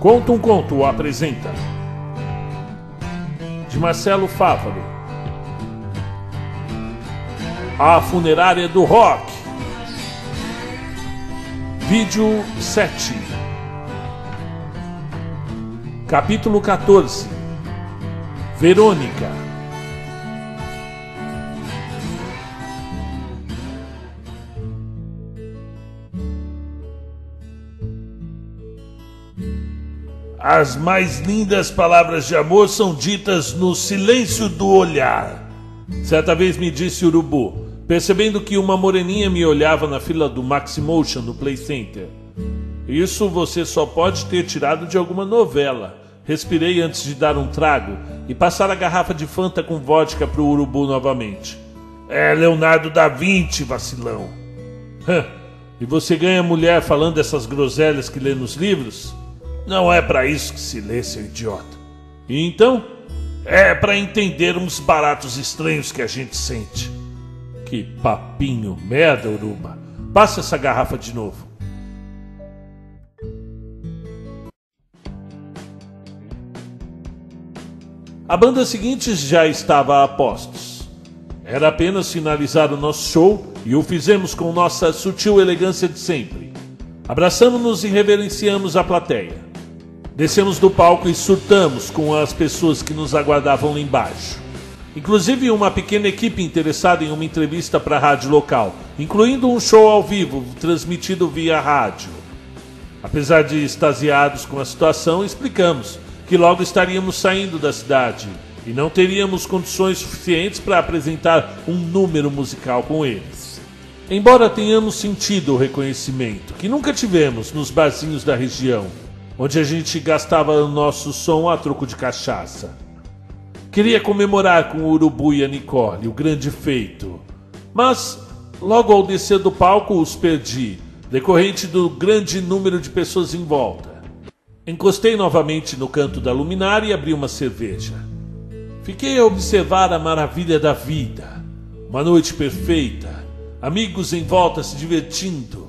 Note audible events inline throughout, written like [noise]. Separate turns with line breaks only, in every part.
Conta um Conto apresenta. De Marcelo Fávaro. A Funerária do Rock. Vídeo 7 Capítulo 14 Verônica As mais lindas palavras de amor são ditas no silêncio do olhar. Certa vez me disse Urubu, percebendo que uma moreninha me olhava na fila do Maximotion no Play Center. Isso você só pode ter tirado de alguma novela. Respirei antes de dar um trago e passar a garrafa de Fanta com vodka pro Urubu novamente. É Leonardo da Vinci, vacilão. [laughs] e você ganha mulher falando essas groselhas que lê nos livros? Não é para isso que se lê, seu idiota. E então? É para entender uns baratos estranhos que a gente sente. Que papinho merda, Uruba. Passa essa garrafa de novo. A banda seguinte já estava a postos. Era apenas finalizar o nosso show e o fizemos com nossa sutil elegância de sempre. Abraçamos-nos e reverenciamos a plateia. Descemos do palco e surtamos com as pessoas que nos aguardavam lá embaixo. Inclusive uma pequena equipe interessada em uma entrevista para a rádio local, incluindo um show ao vivo transmitido via rádio. Apesar de extasiados com a situação, explicamos que logo estaríamos saindo da cidade e não teríamos condições suficientes para apresentar um número musical com eles. Embora tenhamos sentido o reconhecimento que nunca tivemos nos barzinhos da região, onde a gente gastava o nosso som a troco de cachaça. Queria comemorar com o Urubu e a Nicole o grande feito, mas logo ao descer do palco os perdi, decorrente do grande número de pessoas em volta. Encostei novamente no canto da luminária e abri uma cerveja. Fiquei a observar a maravilha da vida. Uma noite perfeita, amigos em volta se divertindo,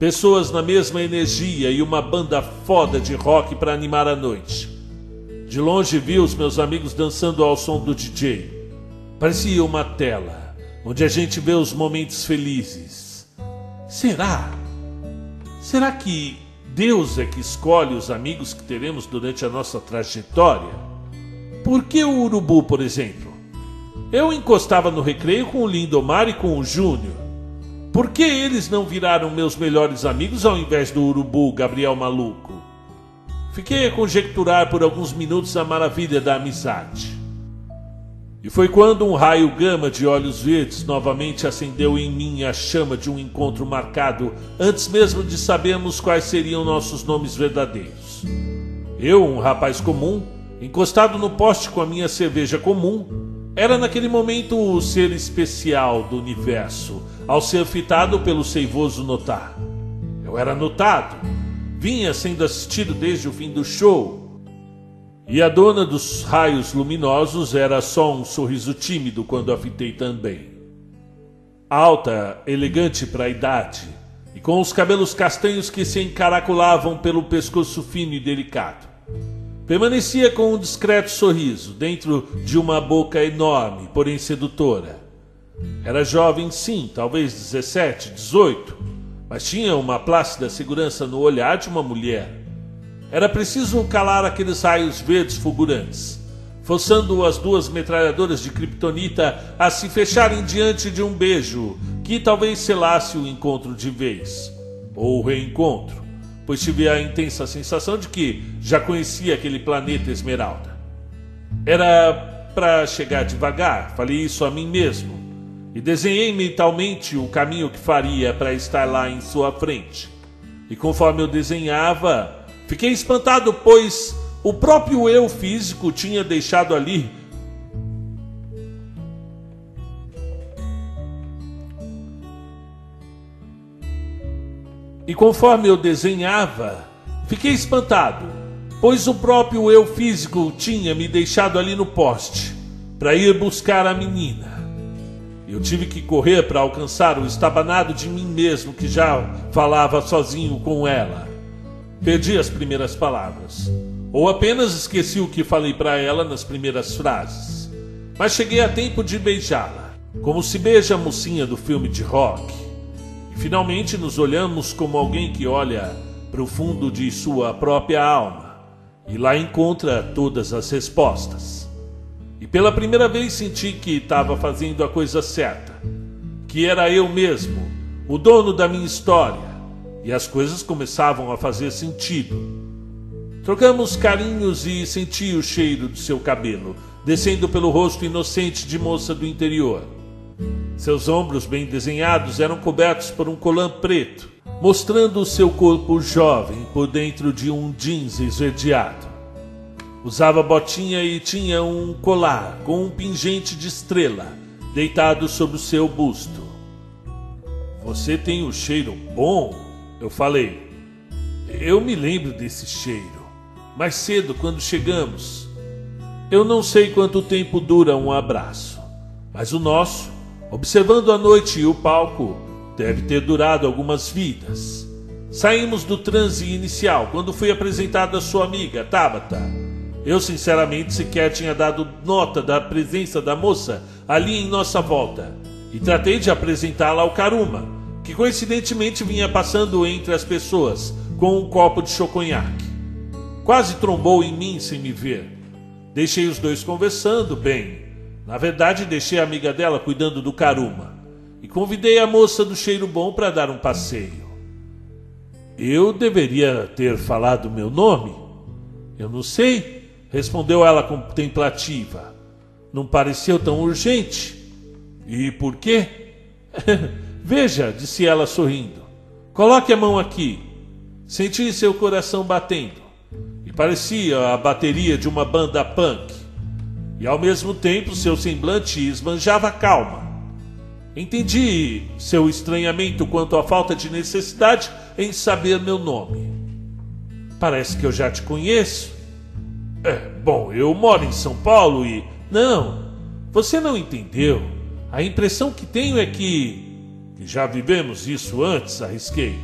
Pessoas na mesma energia e uma banda foda de rock para animar a noite. De longe vi os meus amigos dançando ao som do DJ. Parecia uma tela onde a gente vê os momentos felizes. Será? Será que Deus é que escolhe os amigos que teremos durante a nossa trajetória? Por que o urubu, por exemplo? Eu encostava no recreio com o Lindomar e com o Júnior. Por que eles não viraram meus melhores amigos ao invés do urubu Gabriel Maluco? Fiquei a conjecturar por alguns minutos a maravilha da amizade. E foi quando um raio gama de olhos verdes novamente acendeu em mim a chama de um encontro marcado antes mesmo de sabermos quais seriam nossos nomes verdadeiros. Eu, um rapaz comum, encostado no poste com a minha cerveja comum, era naquele momento o ser especial do universo, ao ser fitado pelo seivoso notar. Eu era notado, vinha sendo assistido desde o fim do show. E a dona dos raios luminosos era só um sorriso tímido quando a fitei também. Alta, elegante para a idade, e com os cabelos castanhos que se encaracolavam pelo pescoço fino e delicado. Permanecia com um discreto sorriso dentro de uma boca enorme, porém sedutora. Era jovem, sim, talvez 17, 18, mas tinha uma plácida segurança no olhar de uma mulher. Era preciso calar aqueles raios verdes fulgurantes, forçando as duas metralhadoras de kryptonita a se fecharem diante de um beijo que talvez selasse o encontro de vez, ou o reencontro pois tive a intensa sensação de que já conhecia aquele planeta Esmeralda. Era para chegar devagar, falei isso a mim mesmo, e desenhei mentalmente o caminho que faria para estar lá em sua frente. E conforme eu desenhava, fiquei espantado, pois o próprio eu físico tinha deixado ali E conforme eu desenhava, fiquei espantado, pois o próprio eu físico tinha me deixado ali no poste para ir buscar a menina. Eu tive que correr para alcançar o estabanado de mim mesmo que já falava sozinho com ela. Perdi as primeiras palavras. Ou apenas esqueci o que falei para ela nas primeiras frases. Mas cheguei a tempo de beijá-la, como se beija a mocinha do filme de rock. Finalmente nos olhamos como alguém que olha para o fundo de sua própria alma e lá encontra todas as respostas. E pela primeira vez senti que estava fazendo a coisa certa, que era eu mesmo, o dono da minha história, e as coisas começavam a fazer sentido. Trocamos carinhos e senti o cheiro do seu cabelo, descendo pelo rosto inocente de moça do interior. Seus ombros bem desenhados eram cobertos por um colã preto, mostrando o seu corpo jovem por dentro de um jeans esverdeado. Usava botinha e tinha um colar com um pingente de estrela deitado sobre o seu busto. Você tem um cheiro bom, eu falei. Eu me lembro desse cheiro. Mais cedo, quando chegamos. Eu não sei quanto tempo dura um abraço, mas o nosso, observando a noite e o palco, deve ter durado algumas vidas. Saímos do transe inicial quando fui apresentado a sua amiga, Tabata. Eu, sinceramente, sequer tinha dado nota da presença da moça ali em nossa volta e tratei de apresentá-la ao Karuma, que coincidentemente vinha passando entre as pessoas com um copo de choconhaque. Quase trombou em mim sem me ver. Deixei os dois conversando bem. Na verdade, deixei a amiga dela cuidando do Karuma e convidei a moça do cheiro bom para dar um passeio. Eu deveria ter falado meu nome? Eu não sei, respondeu ela contemplativa. Não pareceu tão urgente. E por quê? [laughs] Veja, disse ela sorrindo. Coloque a mão aqui. Senti seu coração batendo. E parecia a bateria de uma banda punk. E ao mesmo tempo seu semblante esbanjava calma. Entendi seu estranhamento quanto à falta de necessidade em saber meu nome. Parece que eu já te conheço. É, bom, eu moro em São Paulo e. Não, você não entendeu. A impressão que tenho é que. que já vivemos isso antes, arrisquei.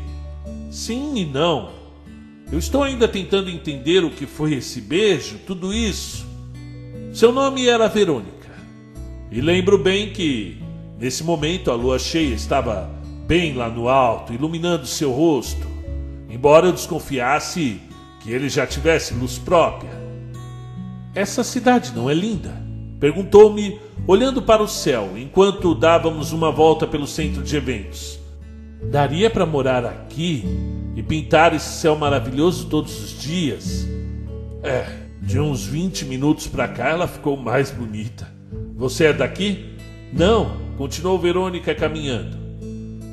Sim e não. Eu estou ainda tentando entender o que foi esse beijo, tudo isso. Seu nome era Verônica. E lembro bem que Nesse momento, a lua cheia estava bem lá no alto, iluminando seu rosto, embora eu desconfiasse que ele já tivesse luz própria. Essa cidade não é linda? Perguntou-me, olhando para o céu, enquanto dávamos uma volta pelo centro de eventos. Daria para morar aqui e pintar esse céu maravilhoso todos os dias? É, de uns 20 minutos para cá ela ficou mais bonita. Você é daqui? Não, Continuou Verônica caminhando.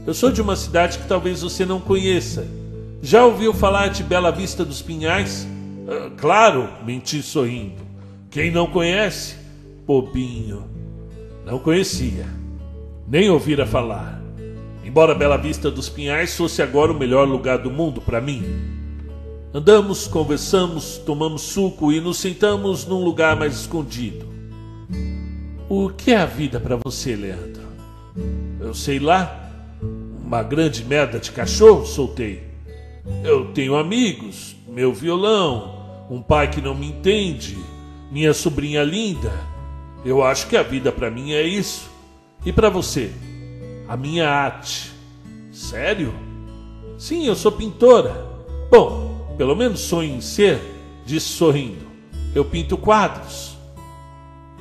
Eu sou de uma cidade que talvez você não conheça. Já ouviu falar de Bela Vista dos Pinhais? Ah, claro, menti sorrindo. Quem não conhece? Bobinho. Não conhecia. Nem ouvira falar. Embora Bela Vista dos Pinhais fosse agora o melhor lugar do mundo para mim. Andamos, conversamos, tomamos suco e nos sentamos num lugar mais escondido. O que é a vida para você, Leandro? Eu sei lá. Uma grande merda de cachorro, soltei. Eu tenho amigos, meu violão, um pai que não me entende, minha sobrinha linda. Eu acho que a vida para mim é isso. E para você? A minha arte. Sério? Sim, eu sou pintora. Bom, pelo menos sonho em ser, disse sorrindo. Eu pinto quadros.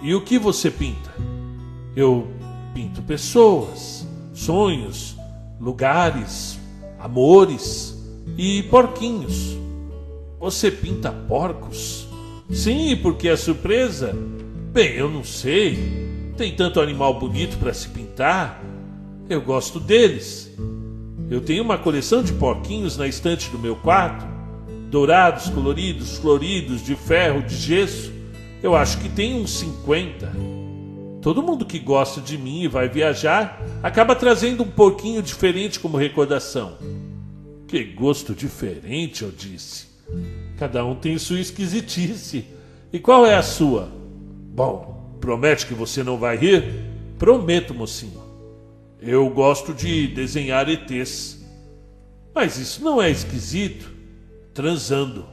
E o que você pinta? Eu pinto pessoas, sonhos, lugares, amores e porquinhos. Você pinta porcos? Sim, porque é surpresa. Bem, eu não sei. Tem tanto animal bonito para se pintar. Eu gosto deles. Eu tenho uma coleção de porquinhos na estante do meu quarto, dourados, coloridos, floridos, de ferro, de gesso. Eu acho que tem uns 50. Todo mundo que gosta de mim e vai viajar acaba trazendo um pouquinho diferente como recordação. Que gosto diferente, eu disse. Cada um tem sua esquisitice. E qual é a sua? Bom, promete que você não vai rir? Prometo, mocinho. Eu gosto de desenhar ETs. Mas isso não é esquisito. Transando.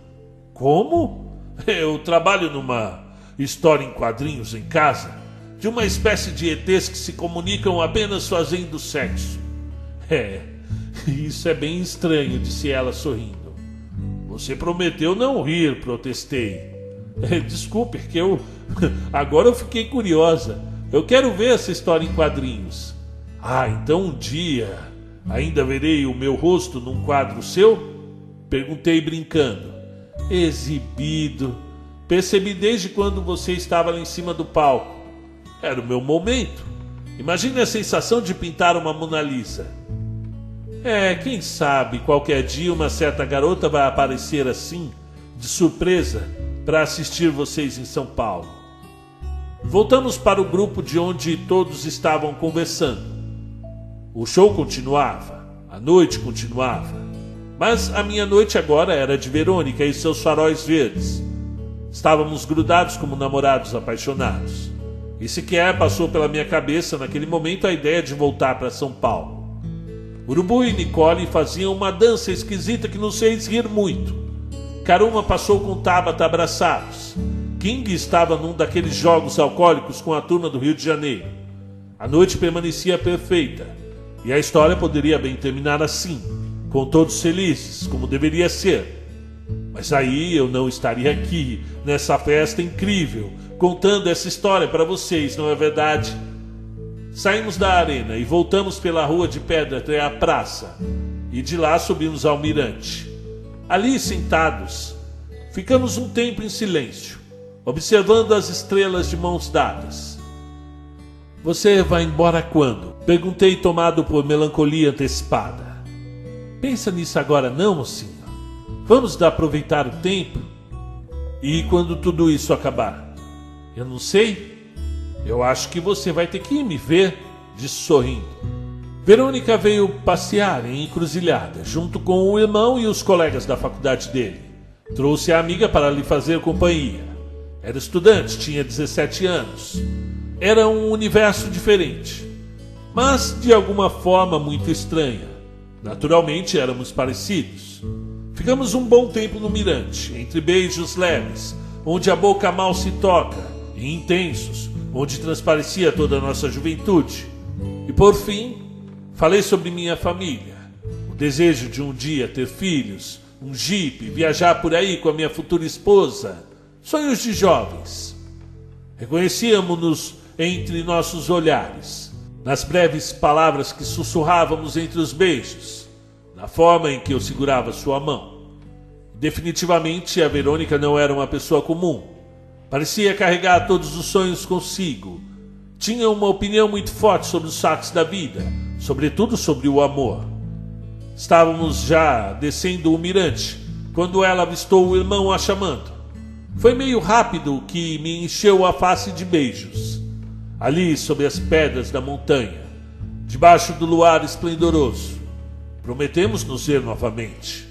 Como? Eu trabalho numa história em quadrinhos em casa, de uma espécie de ETs que se comunicam apenas fazendo sexo. É, isso é bem estranho, disse ela sorrindo. Você prometeu não rir, protestei. É, desculpe, que eu. Agora eu fiquei curiosa. Eu quero ver essa história em quadrinhos. Ah, então um dia ainda verei o meu rosto num quadro seu? Perguntei brincando. Exibido. Percebi desde quando você estava lá em cima do palco. Era o meu momento. Imagine a sensação de pintar uma Mona Lisa. É, quem sabe qualquer dia uma certa garota vai aparecer assim, de surpresa, para assistir vocês em São Paulo. Voltamos para o grupo de onde todos estavam conversando. O show continuava, a noite continuava, mas a minha noite agora era de Verônica e seus faróis verdes. Estávamos grudados como namorados apaixonados. E sequer passou pela minha cabeça naquele momento a ideia de voltar para São Paulo. Urubu e Nicole faziam uma dança esquisita que nos fez rir muito. Karuma passou com Tabata abraçados. King estava num daqueles jogos alcoólicos com a turma do Rio de Janeiro. A noite permanecia perfeita e a história poderia bem terminar assim, com todos felizes, como deveria ser. Mas aí eu não estaria aqui, nessa festa incrível, contando essa história para vocês, não é verdade? Saímos da arena e voltamos pela rua de pedra até a praça, e de lá subimos ao mirante. Ali sentados, ficamos um tempo em silêncio, observando as estrelas de mãos dadas. Você vai embora quando? Perguntei, tomado por melancolia antecipada. Pensa nisso agora, não, mocinho. Vamos aproveitar o tempo? E quando tudo isso acabar? Eu não sei. Eu acho que você vai ter que me ver, disse sorrindo. Verônica veio passear em encruzilhada, junto com o irmão e os colegas da faculdade dele. Trouxe a amiga para lhe fazer companhia. Era estudante, tinha 17 anos. Era um universo diferente, mas de alguma forma muito estranha. Naturalmente éramos parecidos. Ficamos um bom tempo no mirante, entre beijos leves, onde a boca mal se toca, e intensos, onde transparecia toda a nossa juventude. E por fim, falei sobre minha família, o desejo de um dia ter filhos, um jipe, viajar por aí com a minha futura esposa, sonhos de jovens. Reconhecíamos-nos entre nossos olhares, nas breves palavras que sussurrávamos entre os beijos, na forma em que eu segurava sua mão. Definitivamente a Verônica não era uma pessoa comum Parecia carregar todos os sonhos consigo. Tinha uma opinião muito forte sobre os fatos da vida, sobretudo sobre o amor. Estávamos já descendo o mirante quando ela avistou o irmão a chamando. Foi meio rápido que me encheu a face de beijos. Ali, sob as pedras da montanha, debaixo do luar esplendoroso, prometemos nos ver novamente.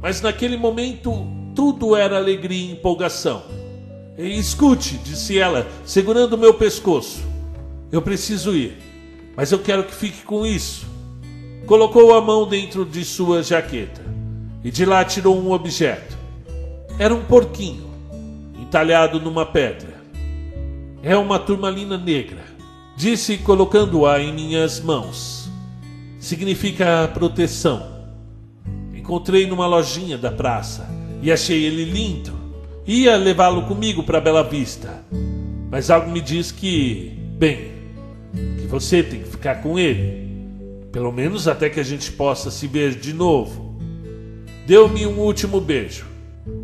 Mas naquele momento tudo era alegria e empolgação. Escute, disse ela, segurando meu pescoço. Eu preciso ir, mas eu quero que fique com isso. Colocou a mão dentro de sua jaqueta e de lá tirou um objeto. Era um porquinho, entalhado numa pedra. É uma turmalina negra, disse colocando-a em minhas mãos. Significa proteção. Encontrei numa lojinha da praça e achei ele lindo. Ia levá-lo comigo para Bela Vista, mas algo me diz que, bem, que você tem que ficar com ele, pelo menos até que a gente possa se ver de novo. Deu-me um último beijo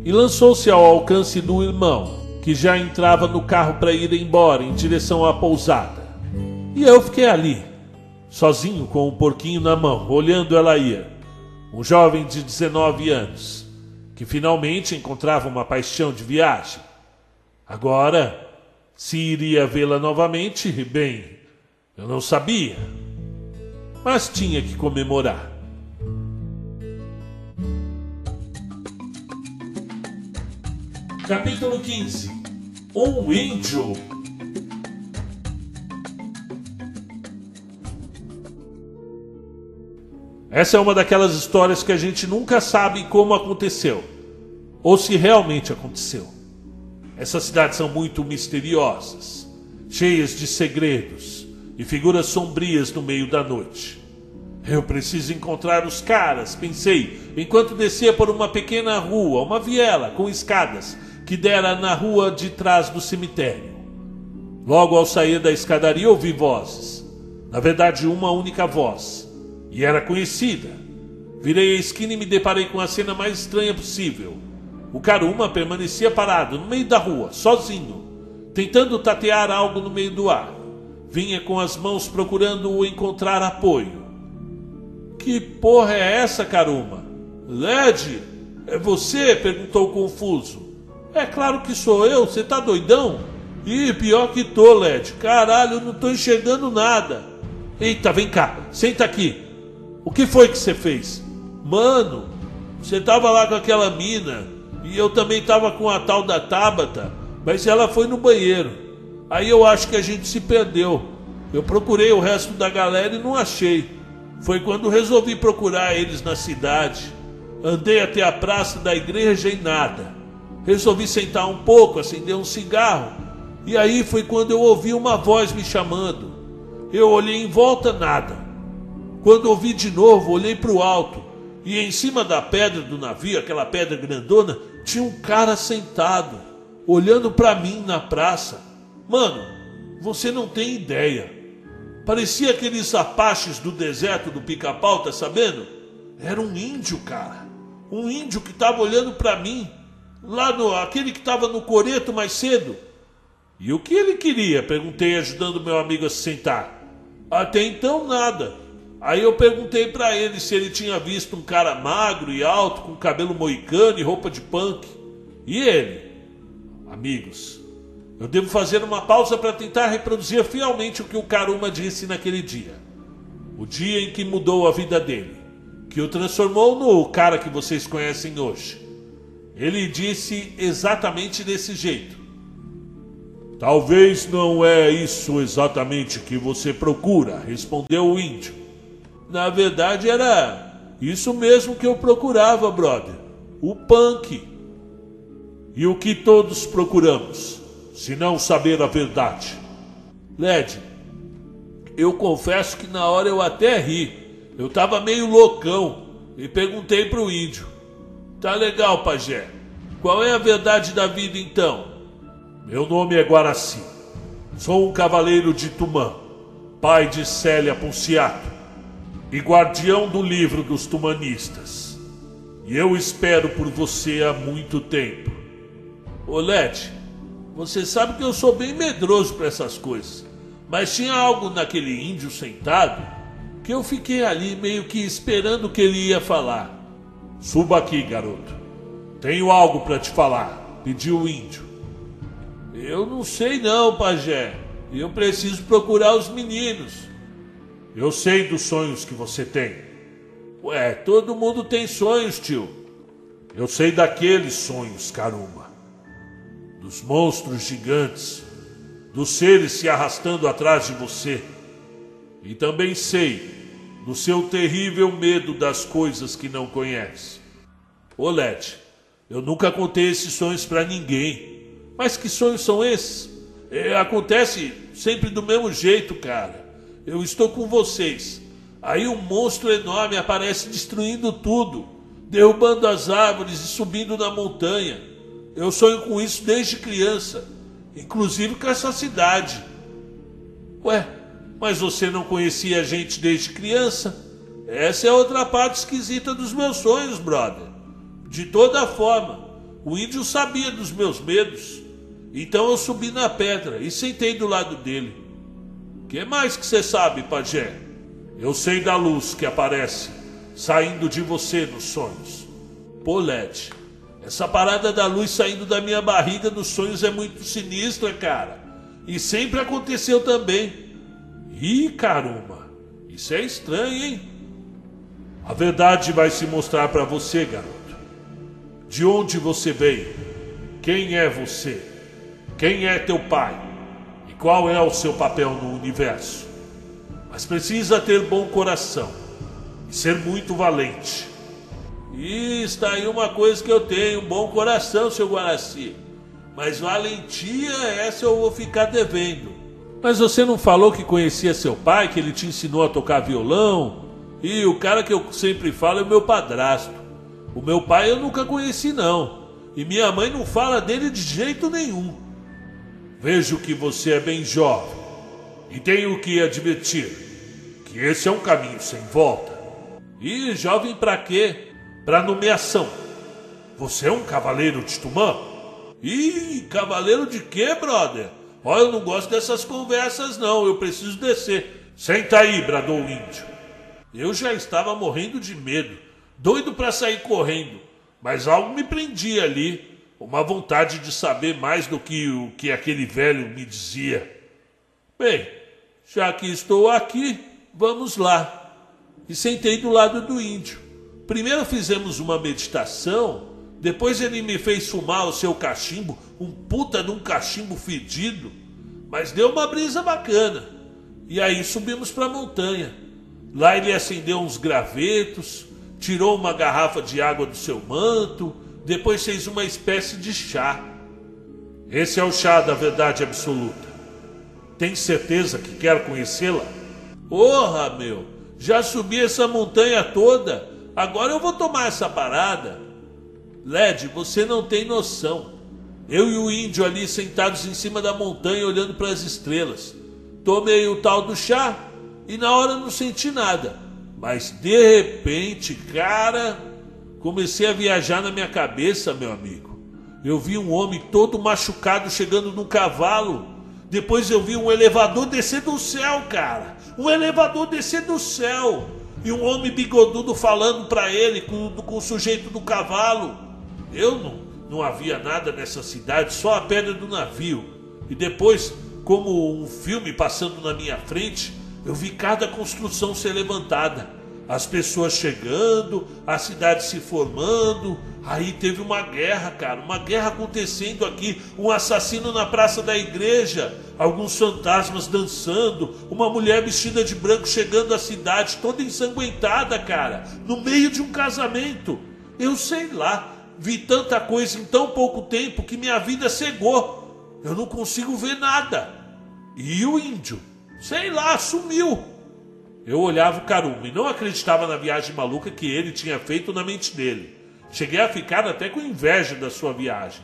e lançou-se ao alcance do irmão, que já entrava no carro para ir embora em direção à pousada. E eu fiquei ali, sozinho com o um porquinho na mão, olhando ela ir. Um jovem de 19 anos que finalmente encontrava uma paixão de viagem. Agora, se iria vê-la novamente, bem, eu não sabia. Mas tinha que comemorar. Capítulo 15 Um índio Essa é uma daquelas histórias que a gente nunca sabe como aconteceu, ou se realmente aconteceu. Essas cidades são muito misteriosas, cheias de segredos e figuras sombrias no meio da noite. Eu preciso encontrar os caras, pensei, enquanto descia por uma pequena rua, uma viela com escadas, que dera na rua de trás do cemitério. Logo ao sair da escadaria ouvi vozes. Na verdade, uma única voz. E era conhecida. Virei a esquina e me deparei com a cena mais estranha possível. O Karuma permanecia parado no meio da rua, sozinho, tentando tatear algo no meio do ar. Vinha com as mãos procurando encontrar apoio. Que porra é essa, Karuma? Led? É você? perguntou confuso. É claro que sou eu, você tá doidão? Ih, pior que tô, Led. Caralho, não tô enxergando nada. Eita, vem cá, senta aqui. O que foi que você fez? Mano, você tava lá com aquela mina e eu também tava com a tal da Tabata, mas ela foi no banheiro. Aí eu acho que a gente se perdeu. Eu procurei o resto da galera e não achei. Foi quando resolvi procurar eles na cidade. Andei até a praça da igreja e nada. Resolvi sentar um pouco, acender um cigarro. E aí foi quando eu ouvi uma voz me chamando. Eu olhei em volta, nada. Quando ouvi de novo, olhei para o alto. E em cima da pedra do navio, aquela pedra grandona, tinha um cara sentado, olhando para mim na praça. Mano, você não tem ideia. Parecia aqueles apaches do deserto do pica-pau, tá sabendo? Era um índio, cara. Um índio que estava olhando para mim, lá no aquele que estava no coreto mais cedo. E o que ele queria? Perguntei, ajudando meu amigo a se sentar. Até então nada. Aí eu perguntei para ele se ele tinha visto um cara magro e alto, com cabelo moicano e roupa de punk. E ele? Amigos, eu devo fazer uma pausa para tentar reproduzir fielmente o que o Karuma disse naquele dia. O dia em que mudou a vida dele, que o transformou no cara que vocês conhecem hoje. Ele disse exatamente desse jeito. Talvez não é isso exatamente que você procura, respondeu o índio. Na verdade era isso mesmo que eu procurava, brother. O punk. E o que todos procuramos? se não saber a verdade. Led, eu confesso que na hora eu até ri. Eu tava meio loucão e perguntei pro índio: Tá legal, pajé. Qual é a verdade da vida então? Meu nome é Guaraci. Sou um cavaleiro de Tumã, pai de Célia Ponciato e guardião do livro dos tumanistas. E eu espero por você há muito tempo. Led, você sabe que eu sou bem medroso para essas coisas. Mas tinha algo naquele índio sentado que eu fiquei ali meio que esperando que ele ia falar. Suba aqui, garoto. Tenho algo para te falar, pediu o índio. Eu não sei não, pajé. Eu preciso procurar os meninos. Eu sei dos sonhos que você tem. Ué, todo mundo tem sonhos, tio. Eu sei daqueles sonhos, caramba dos monstros gigantes, dos seres se arrastando atrás de você. E também sei do seu terrível medo das coisas que não conhece. Olete, eu nunca contei esses sonhos para ninguém. Mas que sonhos são esses? É, acontece sempre do mesmo jeito, cara. Eu estou com vocês. Aí um monstro enorme aparece destruindo tudo, derrubando as árvores e subindo na montanha. Eu sonho com isso desde criança, inclusive com essa cidade. Ué, mas você não conhecia a gente desde criança? Essa é outra parte esquisita dos meus sonhos, brother. De toda forma, o índio sabia dos meus medos. Então eu subi na pedra e sentei do lado dele. Que mais que você sabe, pajé? Eu sei da luz que aparece saindo de você nos sonhos. Polete. Essa parada da luz saindo da minha barriga nos sonhos é muito sinistra, cara. E sempre aconteceu também. Ih, caramba, isso é estranho, hein? A verdade vai se mostrar para você, garoto. De onde você veio? Quem é você? Quem é teu pai? E qual é o seu papel no universo? Mas precisa ter bom coração e ser muito valente. E está aí uma coisa que eu tenho, bom coração, seu Guaraci. Mas valentia, essa eu vou ficar devendo. Mas você não falou que conhecia seu pai, que ele te ensinou a tocar violão? E o cara que eu sempre falo é o meu padrasto. O meu pai eu nunca conheci, não. E minha mãe não fala dele de jeito nenhum. Vejo que você é bem jovem. E tenho que admitir que esse é um caminho sem volta. E jovem para quê? Para nomeação. Você é um cavaleiro de Tumã? Ih, cavaleiro de quê, brother? Olha, eu não gosto dessas conversas, não. Eu preciso descer. Senta aí, bradou o índio. Eu já estava morrendo de medo, doido para sair correndo, mas algo me prendia ali, uma vontade de saber mais do que o que aquele velho me dizia. Bem, já que estou aqui, vamos lá. E sentei do lado do índio. Primeiro fizemos uma meditação depois ele me fez fumar o seu cachimbo, um puta de um cachimbo fedido, mas deu uma brisa bacana. E aí subimos para a montanha. Lá ele acendeu uns gravetos, tirou uma garrafa de água do seu manto, depois fez uma espécie de chá. Esse é o chá da verdade absoluta. Tem certeza que quer conhecê-la? Porra, meu! Já subi essa montanha toda, agora eu vou tomar essa parada. Led, você não tem noção. Eu e o índio ali sentados em cima da montanha olhando para as estrelas. Tomei o tal do chá e na hora não senti nada. Mas de repente, cara, comecei a viajar na minha cabeça, meu amigo. Eu vi um homem todo machucado chegando num cavalo. Depois eu vi um elevador descer do céu, cara. Um elevador descer do céu. E um homem bigodudo falando para ele com, com o sujeito do cavalo. Eu não, não havia nada nessa cidade, só a pedra do navio. E depois, como um filme passando na minha frente, eu vi cada construção ser levantada. As pessoas chegando, a cidade se formando. Aí teve uma guerra, cara, uma guerra acontecendo aqui. Um assassino na praça da igreja, alguns fantasmas dançando, uma mulher vestida de branco chegando à cidade, toda ensanguentada, cara, no meio de um casamento. Eu sei lá, Vi tanta coisa em tão pouco tempo que minha vida cegou. Eu não consigo ver nada. E o índio? Sei lá, sumiu. Eu olhava o Caruma e não acreditava na viagem maluca que ele tinha feito na mente dele. Cheguei a ficar até com inveja da sua viagem.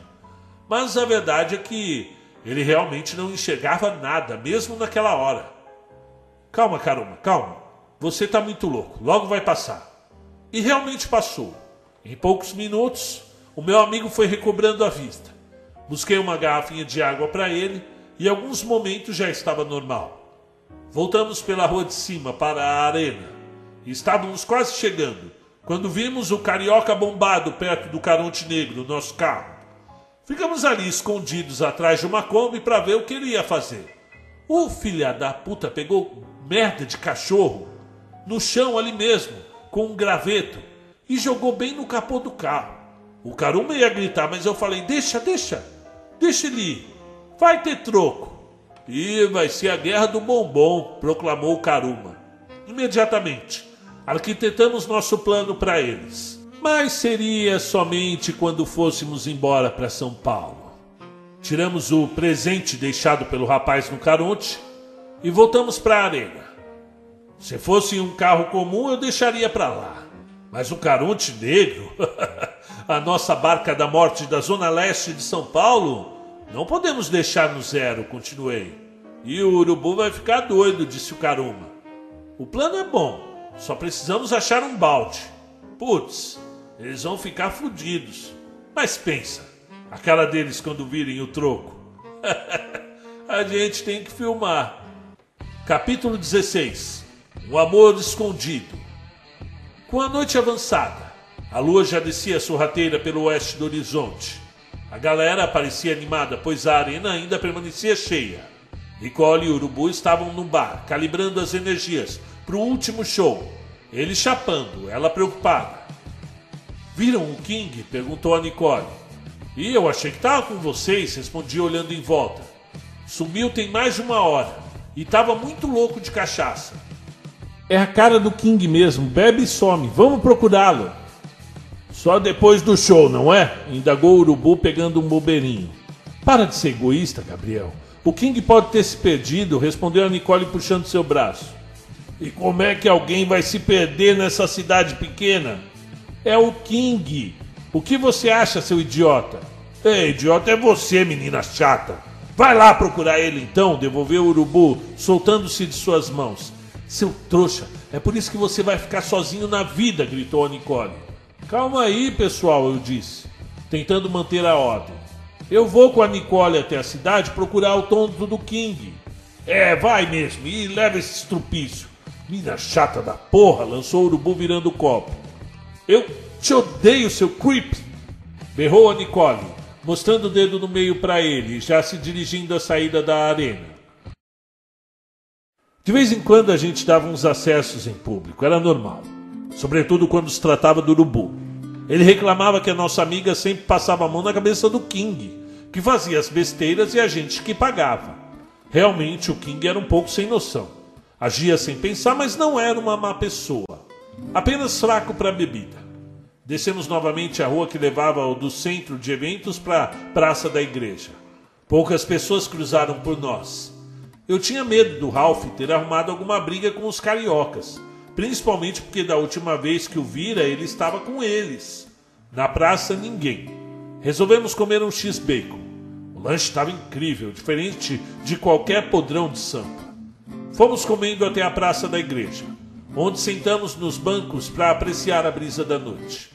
Mas a verdade é que ele realmente não enxergava nada, mesmo naquela hora. Calma, Caruma, calma. Você está muito louco, logo vai passar. E realmente passou. Em poucos minutos, o meu amigo foi recobrando a vista. Busquei uma garrafinha de água para ele e alguns momentos já estava normal. Voltamos pela rua de cima para a arena estávamos quase chegando quando vimos o carioca bombado perto do Caronte Negro, nosso carro. Ficamos ali escondidos atrás de uma Kombi para ver o que ele ia fazer. O filha da puta pegou merda de cachorro no chão ali mesmo, com um graveto e jogou bem no capô do carro. O Caruma ia gritar, mas eu falei: deixa, deixa, deixa ele ir, vai ter troco. E vai ser a guerra do bombom, proclamou o Caruma. Imediatamente, arquitetamos nosso plano para eles. Mas seria somente quando fôssemos embora para São Paulo. Tiramos o presente deixado pelo rapaz no Caronte e voltamos para a arena. Se fosse um carro comum, eu deixaria para lá. Mas o Caronte Negro, [laughs] a nossa barca da morte da zona leste de São Paulo, não podemos deixar no zero, continuei. E o urubu vai ficar doido, disse o Caruma. O plano é bom, só precisamos achar um balde. Putz, eles vão ficar fodidos. Mas pensa, a cara deles quando virem o troco. [laughs] a gente tem que filmar. Capítulo 16 O amor escondido. Com a noite avançada, a lua já descia sorrateira pelo oeste do horizonte. A galera parecia animada, pois a arena ainda permanecia cheia. Nicole e Urubu estavam no bar, calibrando as energias para o último show. Ele chapando, ela preocupada. Viram o King? perguntou a Nicole. E eu achei que estava com vocês, respondi olhando em volta. Sumiu tem mais de uma hora e estava muito louco de cachaça. É a cara do King mesmo, bebe e some. Vamos procurá-lo. Só depois do show, não é? Indagou o urubu pegando um bobeirinho. Para de ser egoísta, Gabriel. O King pode ter se perdido, respondeu a Nicole puxando seu braço. E como é que alguém vai se perder nessa cidade pequena? É o King. O que você acha, seu idiota? Ei, idiota é você, menina chata. Vai lá procurar ele então, devolveu o urubu, soltando-se de suas mãos. Seu trouxa, é por isso que você vai ficar sozinho na vida, gritou a Nicole. Calma aí, pessoal, eu disse, tentando manter a ordem. Eu vou com a Nicole até a cidade procurar o tonto do King. É, vai mesmo, e leva esse estrupício. Mina chata da porra, lançou o urubu virando o copo. Eu te odeio, seu creep! Berrou a Nicole, mostrando o dedo no meio para ele, já se dirigindo à saída da arena. De vez em quando a gente dava uns acessos em público, era normal. Sobretudo quando se tratava do urubu. Ele reclamava que a nossa amiga sempre passava a mão na cabeça do King, que fazia as besteiras e a gente que pagava. Realmente o King era um pouco sem noção. Agia sem pensar, mas não era uma má pessoa. Apenas fraco para a bebida. Descemos novamente a rua que levava do centro de eventos para a praça da igreja. Poucas pessoas cruzaram por nós. Eu tinha medo do Ralph ter arrumado alguma briga com os cariocas, principalmente porque da última vez que o vira ele estava com eles. Na praça, ninguém. Resolvemos comer um X-Bacon. O lanche estava incrível, diferente de qualquer podrão de sampa. Fomos comendo até a praça da igreja onde sentamos nos bancos para apreciar a brisa da noite.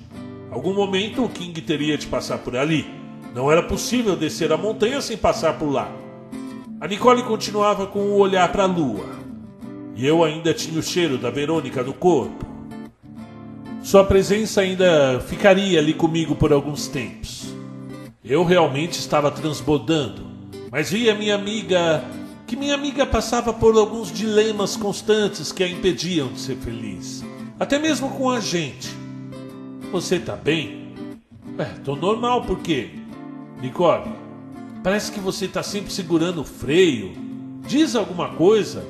Algum momento o King teria de passar por ali. Não era possível descer a montanha sem passar por lá. A Nicole continuava com o olhar para a lua. E eu ainda tinha o cheiro da Verônica no corpo. Sua presença ainda ficaria ali comigo por alguns tempos. Eu realmente estava transbordando, mas via minha amiga que minha amiga passava por alguns dilemas constantes que a impediam de ser feliz, até mesmo com a gente. Você tá bem? É, tô normal, por quê? Nicole, parece que você tá sempre segurando o freio. Diz alguma coisa?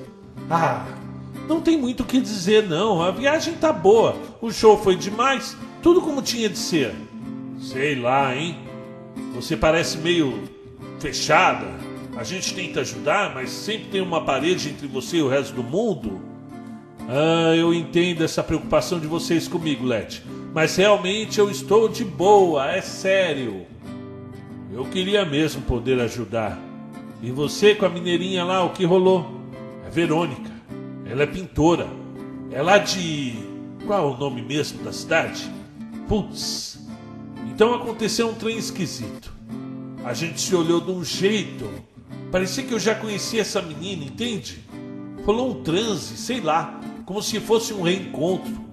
Ah, não tem muito o que dizer, não. A viagem tá boa. O show foi demais. Tudo como tinha de ser. Sei lá, hein? Você parece meio fechada. A gente tenta ajudar, mas sempre tem uma parede entre você e o resto do mundo. Ah, eu entendo essa preocupação de vocês comigo, Let. Mas realmente eu estou de boa, é sério. Eu queria mesmo poder ajudar. E você com a mineirinha lá, o que rolou? É Verônica. Ela é pintora. É lá de. Qual é o nome mesmo da cidade? Putz. Então aconteceu um trem esquisito. A gente se olhou de um jeito Parecia que eu já conhecia essa menina, entende? Rolou um transe, sei lá, como se fosse um reencontro.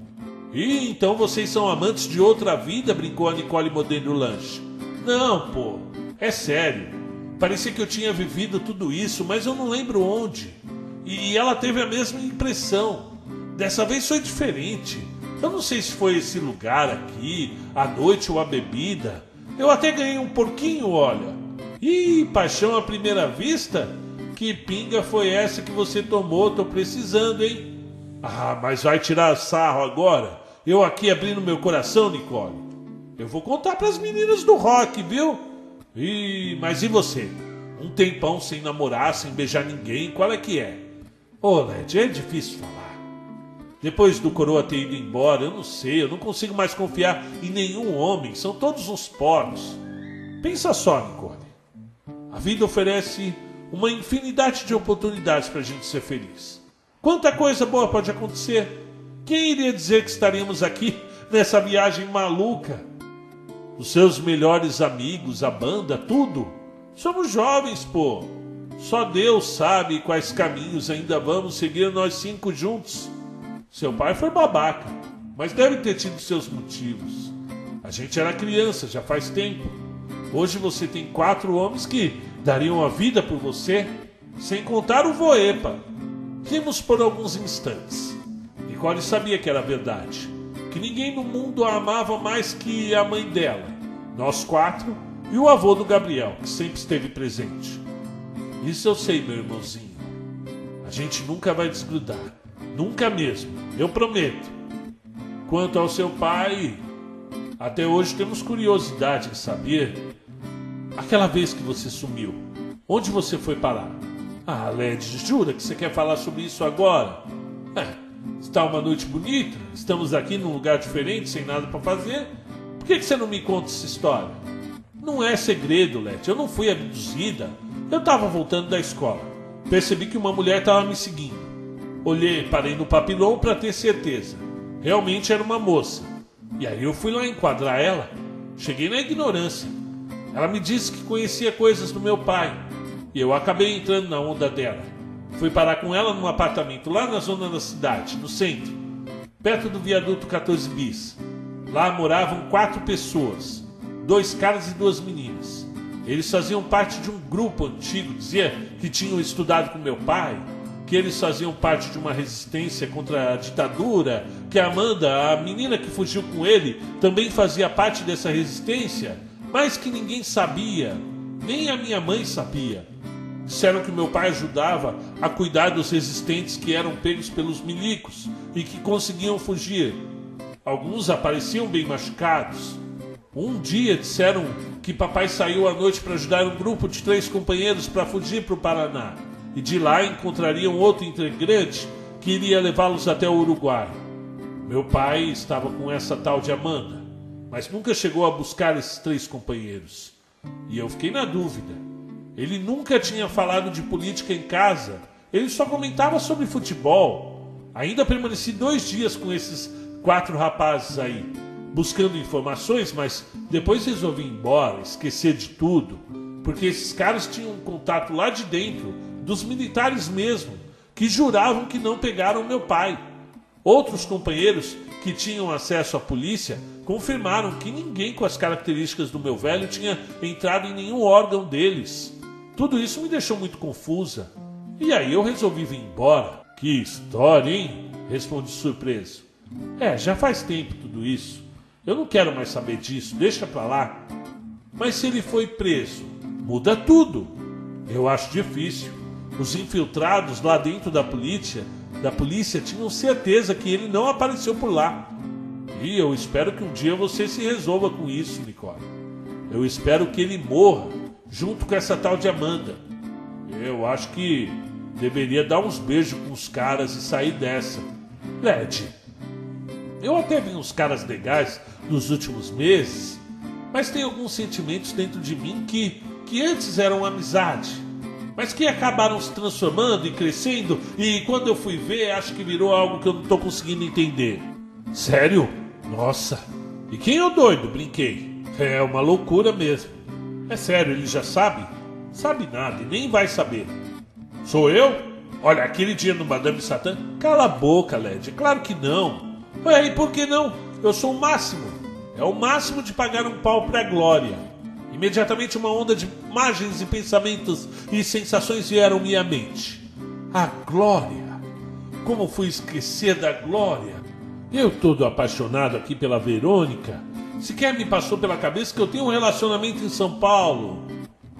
E então vocês são amantes de outra vida? brincou a Nicole mordendo o lanche. Não, pô, é sério. Parecia que eu tinha vivido tudo isso, mas eu não lembro onde. E ela teve a mesma impressão. Dessa vez foi diferente. Eu não sei se foi esse lugar aqui, a noite ou a bebida. Eu até ganhei um porquinho, olha. Ih, paixão à primeira vista? Que pinga foi essa que você tomou? Tô precisando, hein? Ah, mas vai tirar sarro agora? Eu aqui abrindo meu coração, Nicole. Eu vou contar para as meninas do rock, viu? Ih, mas e você? Um tempão sem namorar, sem beijar ninguém, qual é que é? Ô, Led, é difícil falar. Depois do coroa ter ido embora, eu não sei, eu não consigo mais confiar em nenhum homem, são todos uns porcos. Pensa só, Nicole. A vida oferece uma infinidade de oportunidades para a gente ser feliz. Quanta coisa boa pode acontecer! Quem iria dizer que estaríamos aqui nessa viagem maluca? Os seus melhores amigos, a banda, tudo. Somos jovens, pô. Só Deus sabe quais caminhos ainda vamos seguir nós cinco juntos. Seu pai foi babaca, mas deve ter tido seus motivos. A gente era criança, já faz tempo. Hoje você tem quatro homens que dariam a vida por você, sem contar o Voepa. Rimos por alguns instantes. Nicole sabia que era verdade, que ninguém no mundo a amava mais que a mãe dela, nós quatro e o avô do Gabriel, que sempre esteve presente. Isso eu sei, meu irmãozinho. A gente nunca vai desgrudar. Nunca mesmo, eu prometo. Quanto ao seu pai, até hoje temos curiosidade em saber. Aquela vez que você sumiu, onde você foi parar? Ah, Led, jura que você quer falar sobre isso agora? É, está uma noite bonita, estamos aqui num lugar diferente, sem nada para fazer. Por que, que você não me conta essa história? Não é segredo, Led, eu não fui abduzida. Eu estava voltando da escola. Percebi que uma mulher estava me seguindo. Olhei, parei no papilão para ter certeza. Realmente era uma moça. E aí eu fui lá enquadrar ela. Cheguei na ignorância. Ela me disse que conhecia coisas do meu pai. E eu acabei entrando na onda dela. Fui parar com ela num apartamento lá na zona da cidade, no centro, perto do viaduto 14 bis. Lá moravam quatro pessoas, dois caras e duas meninas. Eles faziam parte de um grupo antigo, dizia que tinham estudado com meu pai, que eles faziam parte de uma resistência contra a ditadura, que a Amanda, a menina que fugiu com ele, também fazia parte dessa resistência, mas que ninguém sabia, nem a minha mãe sabia. Disseram que meu pai ajudava a cuidar dos resistentes que eram pegos pelos milicos e que conseguiam fugir. Alguns apareciam bem machucados. Um dia disseram que papai saiu à noite para ajudar um grupo de três companheiros para fugir para o Paraná e de lá encontrariam outro integrante que iria levá-los até o Uruguai. Meu pai estava com essa tal de Amanda, mas nunca chegou a buscar esses três companheiros. E eu fiquei na dúvida. Ele nunca tinha falado de política em casa, ele só comentava sobre futebol. Ainda permaneci dois dias com esses quatro rapazes aí, buscando informações, mas depois resolvi ir embora, esquecer de tudo, porque esses caras tinham um contato lá de dentro dos militares mesmo, que juravam que não pegaram meu pai. Outros companheiros que tinham acesso à polícia confirmaram que ninguém com as características do meu velho tinha entrado em nenhum órgão deles. Tudo isso me deixou muito confusa. E aí eu resolvi vir embora. Que história, hein? Respondi surpreso. É, já faz tempo tudo isso. Eu não quero mais saber disso, deixa pra lá. Mas se ele foi preso, muda tudo. Eu acho difícil. Os infiltrados lá dentro da polícia, da polícia tinham certeza que ele não apareceu por lá. E eu espero que um dia você se resolva com isso, Nicole. Eu espero que ele morra junto com essa tal de Amanda. Eu acho que deveria dar uns beijos com os caras e sair dessa. Led, eu até vi uns caras legais nos últimos meses, mas tem alguns sentimentos dentro de mim que, que antes eram amizade mas que acabaram se transformando e crescendo, e quando eu fui ver, acho que virou algo que eu não estou conseguindo entender. Sério? Nossa! E quem é o doido? Brinquei. É uma loucura mesmo. É sério, ele já sabe? Sabe nada e nem vai saber. Sou eu? Olha, aquele dia no Madame Satã. Cala a boca, Led. Claro que não. Ué, e por que não? Eu sou o máximo. É o máximo de pagar um pau pra glória. Imediatamente uma onda de imagens e pensamentos e sensações vieram-me à mente. A glória! Como fui esquecer da glória? Eu todo apaixonado aqui pela Verônica. Sequer me passou pela cabeça que eu tenho um relacionamento em São Paulo.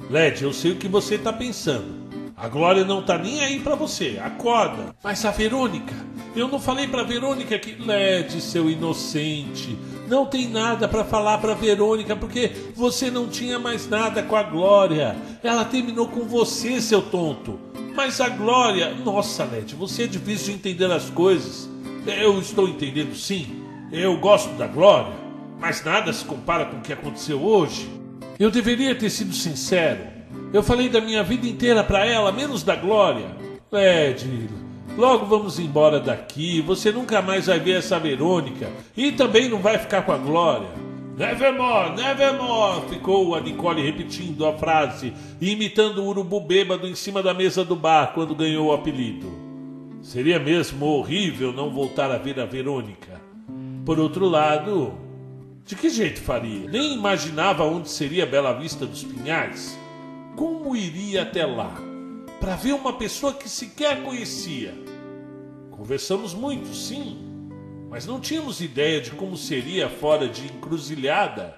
Led, eu sei o que você está pensando. A Glória não tá nem aí para você. Acorda. Mas a Verônica, eu não falei para Verônica que Led, seu inocente, não tem nada para falar para Verônica porque você não tinha mais nada com a Glória. Ela terminou com você, seu tonto. Mas a Glória, nossa, Led, você é difícil de entender as coisas. Eu estou entendendo sim. Eu gosto da Glória, mas nada se compara com o que aconteceu hoje. Eu deveria ter sido sincero. Eu falei da minha vida inteira para ela, menos da Glória. Led, logo vamos embora daqui. Você nunca mais vai ver essa Verônica. E também não vai ficar com a Glória. Nevermore, nevermore, ficou a Nicole repetindo a frase e imitando o urubu bêbado em cima da mesa do bar quando ganhou o apelido. Seria mesmo horrível não voltar a ver a Verônica. Por outro lado, de que jeito faria? Nem imaginava onde seria Bela Vista dos Pinhais. Como iria até lá? Para ver uma pessoa que sequer conhecia. Conversamos muito, sim, mas não tínhamos ideia de como seria fora de encruzilhada.